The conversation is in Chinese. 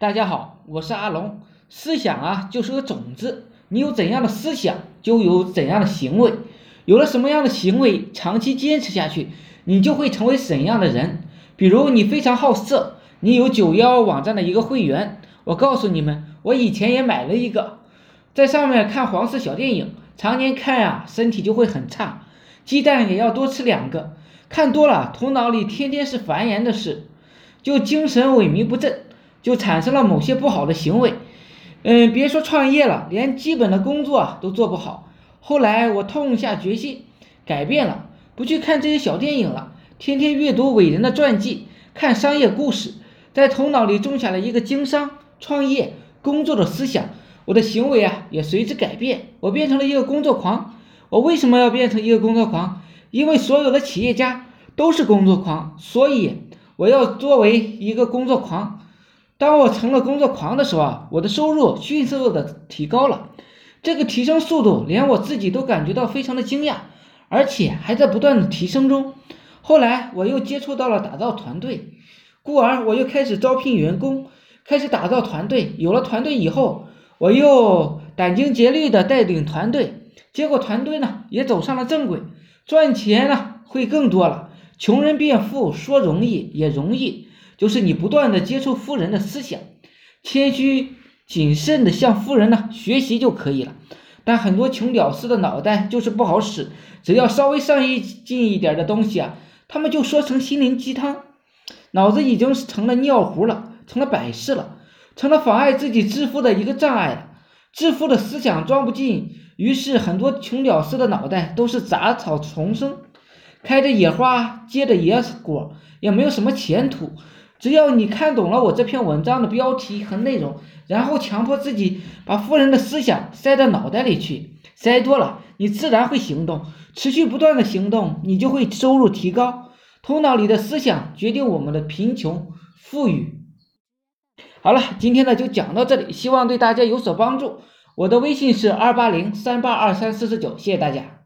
大家好，我是阿龙。思想啊，就是个种子，你有怎样的思想，就有怎样的行为。有了什么样的行为，长期坚持下去，你就会成为怎样的人。比如你非常好色，你有九幺网站的一个会员，我告诉你们，我以前也买了一个，在上面看黄色小电影，常年看啊，身体就会很差。鸡蛋也要多吃两个，看多了，头脑里天天是繁衍的事，就精神萎靡不振。就产生了某些不好的行为，嗯，别说创业了，连基本的工作都做不好。后来我痛下决心，改变了，不去看这些小电影了，天天阅读伟人的传记，看商业故事，在头脑里种下了一个经商、创业、工作的思想。我的行为啊也随之改变，我变成了一个工作狂。我为什么要变成一个工作狂？因为所有的企业家都是工作狂，所以我要作为一个工作狂。当我成了工作狂的时候啊，我的收入迅速的提高了，这个提升速度连我自己都感觉到非常的惊讶，而且还在不断的提升中。后来我又接触到了打造团队，故而我又开始招聘员工，开始打造团队。有了团队以后，我又殚精竭虑的带领团队，结果团队呢也走上了正轨，赚钱呢会更多了。穷人变富说容易也容易。就是你不断的接触富人的思想，谦虚谨慎的向富人呢学习就可以了。但很多穷屌丝的脑袋就是不好使，只要稍微上一进一点的东西啊，他们就说成心灵鸡汤，脑子已经成了尿壶了，成了摆设了，成了妨碍自己致富的一个障碍了。致富的思想装不进，于是很多穷屌丝的脑袋都是杂草丛生，开着野花结着野果，也没有什么前途。只要你看懂了我这篇文章的标题和内容，然后强迫自己把富人的思想塞到脑袋里去，塞多了，你自然会行动，持续不断的行动，你就会收入提高。头脑里的思想决定我们的贫穷富裕。好了，今天呢就讲到这里，希望对大家有所帮助。我的微信是二八零三八二三四四九，谢谢大家。